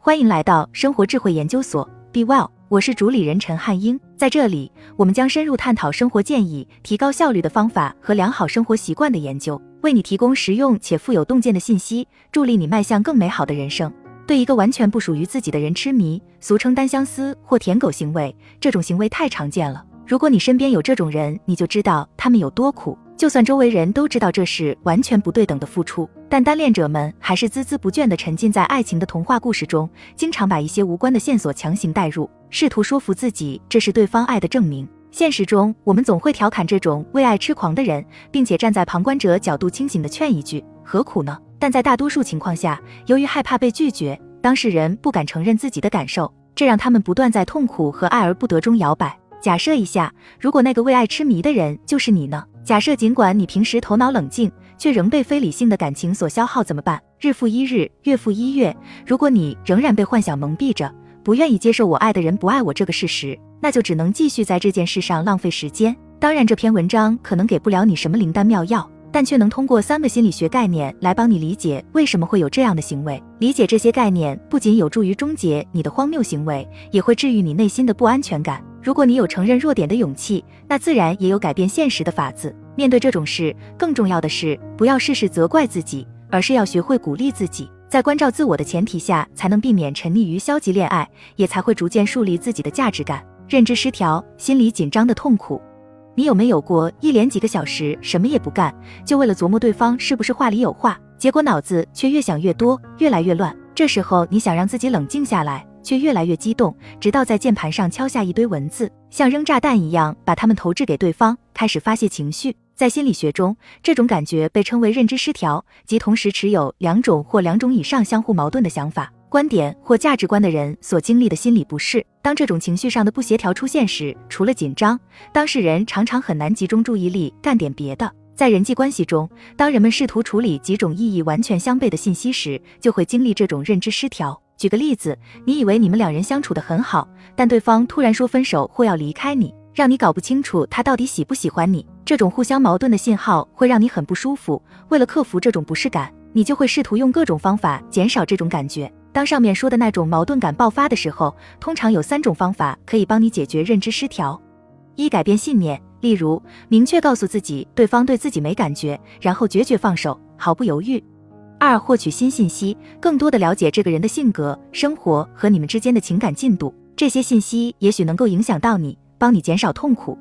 欢迎来到生活智慧研究所，Be Well，我是主理人陈汉英。在这里，我们将深入探讨生活建议、提高效率的方法和良好生活习惯的研究，为你提供实用且富有洞见的信息，助力你迈向更美好的人生。对一个完全不属于自己的人痴迷，俗称单相思或舔狗行为，这种行为太常见了。如果你身边有这种人，你就知道他们有多苦。就算周围人都知道这是完全不对等的付出，但单恋者们还是孜孜不倦地沉浸在爱情的童话故事中，经常把一些无关的线索强行带入，试图说服自己这是对方爱的证明。现实中，我们总会调侃这种为爱痴狂的人，并且站在旁观者角度清醒地劝一句：何苦呢？但在大多数情况下，由于害怕被拒绝，当事人不敢承认自己的感受，这让他们不断在痛苦和爱而不得中摇摆。假设一下，如果那个为爱痴迷的人就是你呢？假设尽管你平时头脑冷静，却仍被非理性的感情所消耗，怎么办？日复一日，月复一月，如果你仍然被幻想蒙蔽着，不愿意接受我爱的人不爱我这个事实，那就只能继续在这件事上浪费时间。当然，这篇文章可能给不了你什么灵丹妙药，但却能通过三个心理学概念来帮你理解为什么会有这样的行为。理解这些概念不仅有助于终结你的荒谬行为，也会治愈你内心的不安全感。如果你有承认弱点的勇气，那自然也有改变现实的法子。面对这种事，更重要的是不要事事责怪自己，而是要学会鼓励自己。在关照自我的前提下，才能避免沉溺于消极恋爱，也才会逐渐树立自己的价值感。认知失调，心理紧张的痛苦，你有没有过一连几个小时什么也不干，就为了琢磨对方是不是话里有话，结果脑子却越想越多，越来越乱。这时候你想让自己冷静下来。却越来越激动，直到在键盘上敲下一堆文字，像扔炸弹一样把它们投掷给对方，开始发泄情绪。在心理学中，这种感觉被称为认知失调，即同时持有两种或两种以上相互矛盾的想法、观点或价值观的人所经历的心理不适。当这种情绪上的不协调出现时，除了紧张，当事人常常很难集中注意力干点别的。在人际关系中，当人们试图处理几种意义完全相悖的信息时，就会经历这种认知失调。举个例子，你以为你们两人相处的很好，但对方突然说分手或要离开你，让你搞不清楚他到底喜不喜欢你。这种互相矛盾的信号会让你很不舒服。为了克服这种不适感，你就会试图用各种方法减少这种感觉。当上面说的那种矛盾感爆发的时候，通常有三种方法可以帮你解决认知失调：一、改变信念，例如明确告诉自己对方对自己没感觉，然后决绝放手，毫不犹豫。二、获取新信息，更多的了解这个人的性格、生活和你们之间的情感进度，这些信息也许能够影响到你，帮你减少痛苦。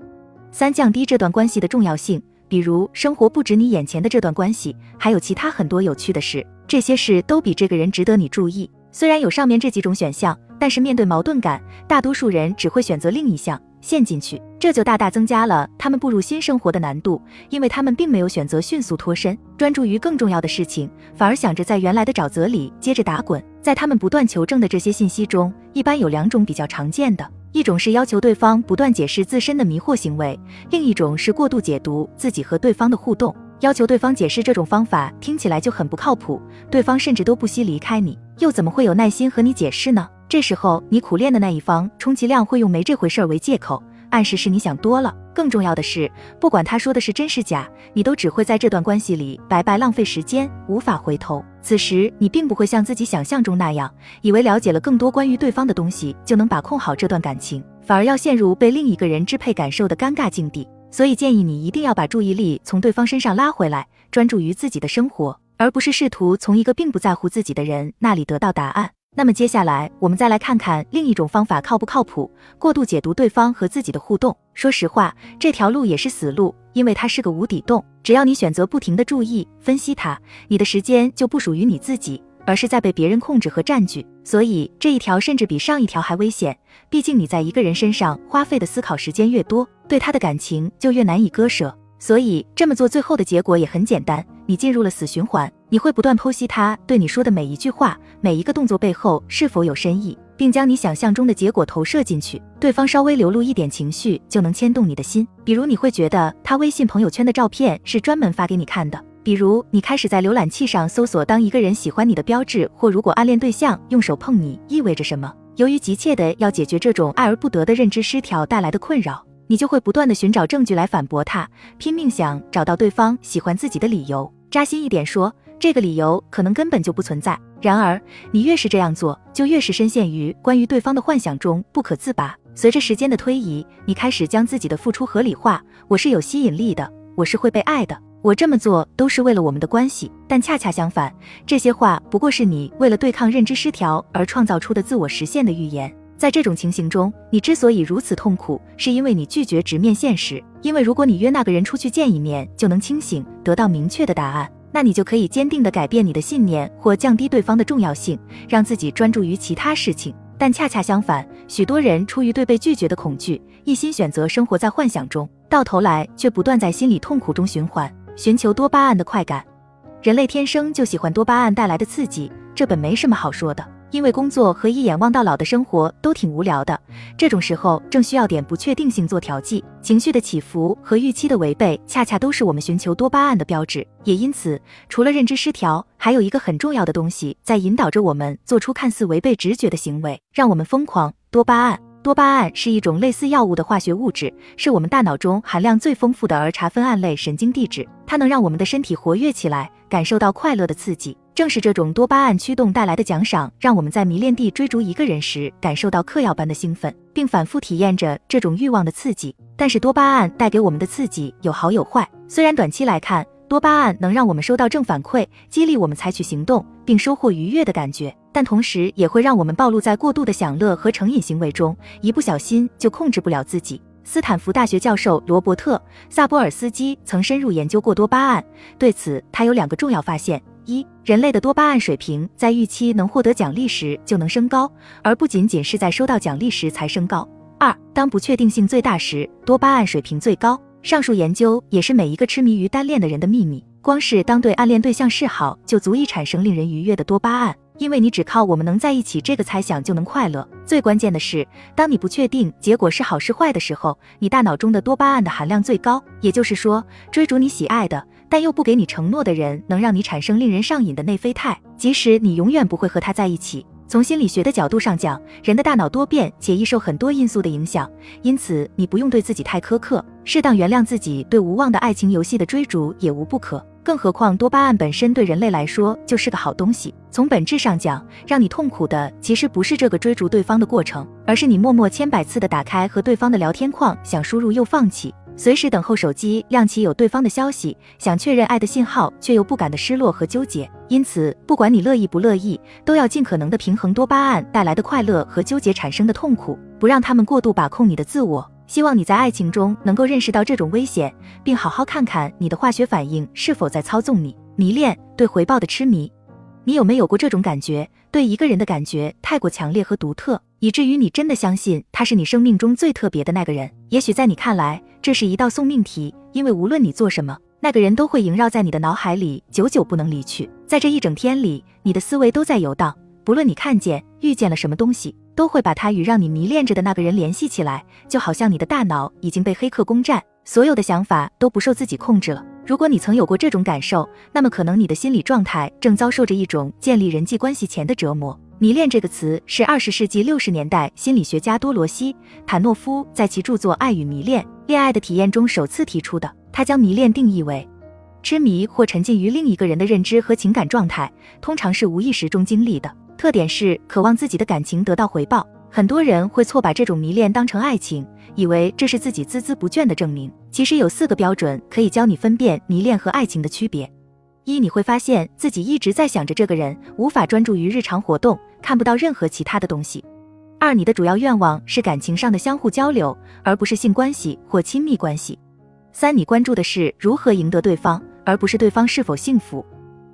三、降低这段关系的重要性，比如生活不止你眼前的这段关系，还有其他很多有趣的事，这些事都比这个人值得你注意。虽然有上面这几种选项，但是面对矛盾感，大多数人只会选择另一项。陷进去，这就大大增加了他们步入新生活的难度，因为他们并没有选择迅速脱身，专注于更重要的事情，反而想着在原来的沼泽里接着打滚。在他们不断求证的这些信息中，一般有两种比较常见的，一种是要求对方不断解释自身的迷惑行为，另一种是过度解读自己和对方的互动。要求对方解释这种方法听起来就很不靠谱，对方甚至都不惜离开你，又怎么会有耐心和你解释呢？这时候，你苦练的那一方充其量会用没这回事儿为借口，暗示是你想多了。更重要的是，不管他说的是真是假，你都只会在这段关系里白白浪费时间，无法回头。此时，你并不会像自己想象中那样，以为了解了更多关于对方的东西就能把控好这段感情，反而要陷入被另一个人支配感受的尴尬境地。所以，建议你一定要把注意力从对方身上拉回来，专注于自己的生活，而不是试图从一个并不在乎自己的人那里得到答案。那么接下来，我们再来看看另一种方法靠不靠谱？过度解读对方和自己的互动。说实话，这条路也是死路，因为它是个无底洞。只要你选择不停的注意分析它，你的时间就不属于你自己，而是在被别人控制和占据。所以这一条甚至比上一条还危险。毕竟你在一个人身上花费的思考时间越多，对他的感情就越难以割舍。所以这么做最后的结果也很简单，你进入了死循环。你会不断剖析他对你说的每一句话、每一个动作背后是否有深意，并将你想象中的结果投射进去。对方稍微流露一点情绪，就能牵动你的心。比如你会觉得他微信朋友圈的照片是专门发给你看的；比如你开始在浏览器上搜索当一个人喜欢你的标志，或如果暗恋对象用手碰你意味着什么。由于急切的要解决这种爱而不得的认知失调带来的困扰，你就会不断的寻找证据来反驳他，拼命想找到对方喜欢自己的理由。扎心一点说。这个理由可能根本就不存在。然而，你越是这样做，就越是深陷于关于对方的幻想中不可自拔。随着时间的推移，你开始将自己的付出合理化。我是有吸引力的，我是会被爱的，我这么做都是为了我们的关系。但恰恰相反，这些话不过是你为了对抗认知失调而创造出的自我实现的预言。在这种情形中，你之所以如此痛苦，是因为你拒绝直面现实。因为如果你约那个人出去见一面就能清醒，得到明确的答案，那你就可以坚定地改变你的信念或降低对方的重要性，让自己专注于其他事情。但恰恰相反，许多人出于对被拒绝的恐惧，一心选择生活在幻想中，到头来却不断在心理痛苦中循环，寻求多巴胺的快感。人类天生就喜欢多巴胺带来的刺激，这本没什么好说的。因为工作和一眼望到老的生活都挺无聊的，这种时候正需要点不确定性做调剂。情绪的起伏和预期的违背，恰恰都是我们寻求多巴胺的标志。也因此，除了认知失调，还有一个很重要的东西在引导着我们做出看似违背直觉的行为，让我们疯狂。多巴胺，多巴胺是一种类似药物的化学物质，是我们大脑中含量最丰富的儿茶酚胺类神经递质，它能让我们的身体活跃起来，感受到快乐的刺激。正是这种多巴胺驱动带来的奖赏，让我们在迷恋地追逐一个人时感受到嗑药般的兴奋，并反复体验着这种欲望的刺激。但是多巴胺带给我们的刺激有好有坏。虽然短期来看，多巴胺能让我们收到正反馈，激励我们采取行动，并收获愉悦的感觉，但同时也会让我们暴露在过度的享乐和成瘾行为中，一不小心就控制不了自己。斯坦福大学教授罗伯特·萨波尔斯基曾深入研究过多巴胺，对此他有两个重要发现。一人类的多巴胺水平在预期能获得奖励时就能升高，而不仅仅是在收到奖励时才升高。二当不确定性最大时，多巴胺水平最高。上述研究也是每一个痴迷于单恋的人的秘密。光是当对暗恋对象示好，就足以产生令人愉悦的多巴胺，因为你只靠我们能在一起这个猜想就能快乐。最关键的是，当你不确定结果是好是坏的时候，你大脑中的多巴胺的含量最高。也就是说，追逐你喜爱的。但又不给你承诺的人，能让你产生令人上瘾的内啡肽，即使你永远不会和他在一起。从心理学的角度上讲，人的大脑多变且易受很多因素的影响，因此你不用对自己太苛刻，适当原谅自己对无望的爱情游戏的追逐也无不可。更何况多巴胺本身对人类来说就是个好东西。从本质上讲，让你痛苦的其实不是这个追逐对方的过程，而是你默默千百次的打开和对方的聊天框，想输入又放弃。随时等候手机亮起有对方的消息，想确认爱的信号，却又不敢的失落和纠结。因此，不管你乐意不乐意，都要尽可能的平衡多巴胺带来的快乐和纠结产生的痛苦，不让他们过度把控你的自我。希望你在爱情中能够认识到这种危险，并好好看看你的化学反应是否在操纵你。迷恋对回报的痴迷，你有没有过这种感觉？对一个人的感觉太过强烈和独特，以至于你真的相信他是你生命中最特别的那个人。也许在你看来，这是一道送命题，因为无论你做什么，那个人都会萦绕在你的脑海里，久久不能离去。在这一整天里，你的思维都在游荡，不论你看见、遇见了什么东西，都会把它与让你迷恋着的那个人联系起来，就好像你的大脑已经被黑客攻占，所有的想法都不受自己控制了。如果你曾有过这种感受，那么可能你的心理状态正遭受着一种建立人际关系前的折磨。迷恋这个词是二十世纪六十年代心理学家多罗西·坦诺夫在其著作《爱与迷恋：恋爱的体验》中首次提出的。他将迷恋定义为痴迷或沉浸于另一个人的认知和情感状态，通常是无意识中经历的。特点是渴望自己的感情得到回报。很多人会错把这种迷恋当成爱情，以为这是自己孜孜不倦的证明。其实有四个标准可以教你分辨迷恋和爱情的区别：一，你会发现自己一直在想着这个人，无法专注于日常活动，看不到任何其他的东西；二，你的主要愿望是感情上的相互交流，而不是性关系或亲密关系；三，你关注的是如何赢得对方，而不是对方是否幸福；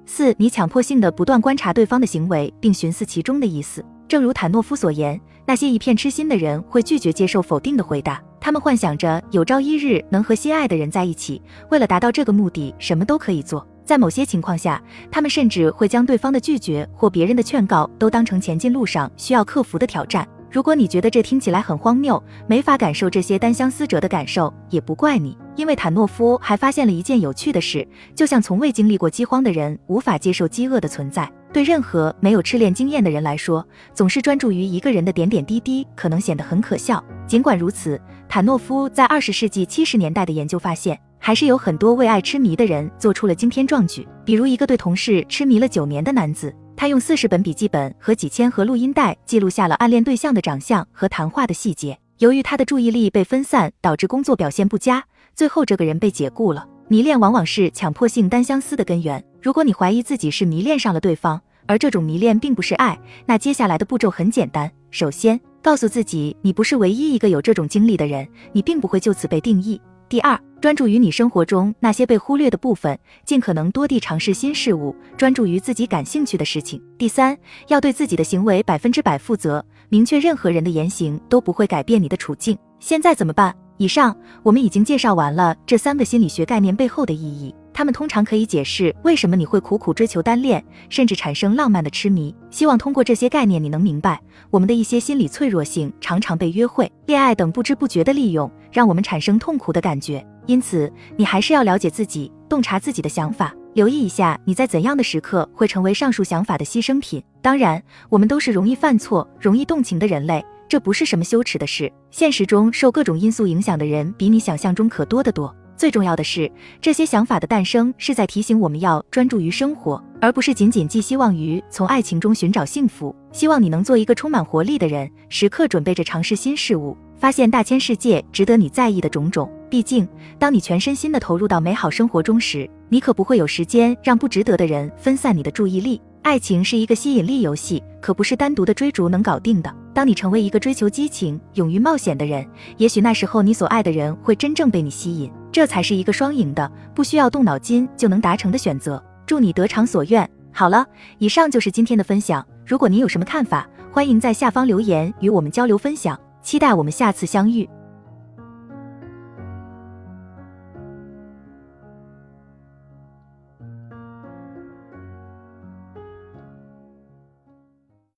四，你强迫性的不断观察对方的行为，并寻思其中的意思。正如坦诺夫所言。那些一片痴心的人会拒绝接受否定的回答，他们幻想着有朝一日能和心爱的人在一起。为了达到这个目的，什么都可以做。在某些情况下，他们甚至会将对方的拒绝或别人的劝告都当成前进路上需要克服的挑战。如果你觉得这听起来很荒谬，没法感受这些单相思者的感受，也不怪你，因为坦诺夫还发现了一件有趣的事：就像从未经历过饥荒的人无法接受饥饿的存在。对任何没有痴恋经验的人来说，总是专注于一个人的点点滴滴，可能显得很可笑。尽管如此，坦诺夫在二十世纪七十年代的研究发现，还是有很多为爱痴迷的人做出了惊天壮举。比如，一个对同事痴迷了九年的男子，他用四十本笔记本和几千盒录音带记录下了暗恋对象的长相和谈话的细节。由于他的注意力被分散，导致工作表现不佳，最后这个人被解雇了。迷恋往往是强迫性单相思的根源。如果你怀疑自己是迷恋上了对方，而这种迷恋并不是爱，那接下来的步骤很简单。首先，告诉自己你不是唯一一个有这种经历的人，你并不会就此被定义。第二，专注于你生活中那些被忽略的部分，尽可能多地尝试新事物，专注于自己感兴趣的事情。第三，要对自己的行为百分之百负责，明确任何人的言行都不会改变你的处境。现在怎么办？以上我们已经介绍完了这三个心理学概念背后的意义。他们通常可以解释为什么你会苦苦追求单恋，甚至产生浪漫的痴迷。希望通过这些概念，你能明白我们的一些心理脆弱性常常被约会、恋爱等不知不觉的利用，让我们产生痛苦的感觉。因此，你还是要了解自己，洞察自己的想法，留意一下你在怎样的时刻会成为上述想法的牺牲品。当然，我们都是容易犯错、容易动情的人类，这不是什么羞耻的事。现实中，受各种因素影响的人比你想象中可多得多。最重要的是，这些想法的诞生是在提醒我们要专注于生活，而不是仅仅寄希望于从爱情中寻找幸福。希望你能做一个充满活力的人，时刻准备着尝试新事物，发现大千世界值得你在意的种种。毕竟，当你全身心的投入到美好生活中时，你可不会有时间让不值得的人分散你的注意力。爱情是一个吸引力游戏，可不是单独的追逐能搞定的。当你成为一个追求激情、勇于冒险的人，也许那时候你所爱的人会真正被你吸引，这才是一个双赢的、不需要动脑筋就能达成的选择。祝你得偿所愿。好了，以上就是今天的分享。如果您有什么看法，欢迎在下方留言与我们交流分享。期待我们下次相遇。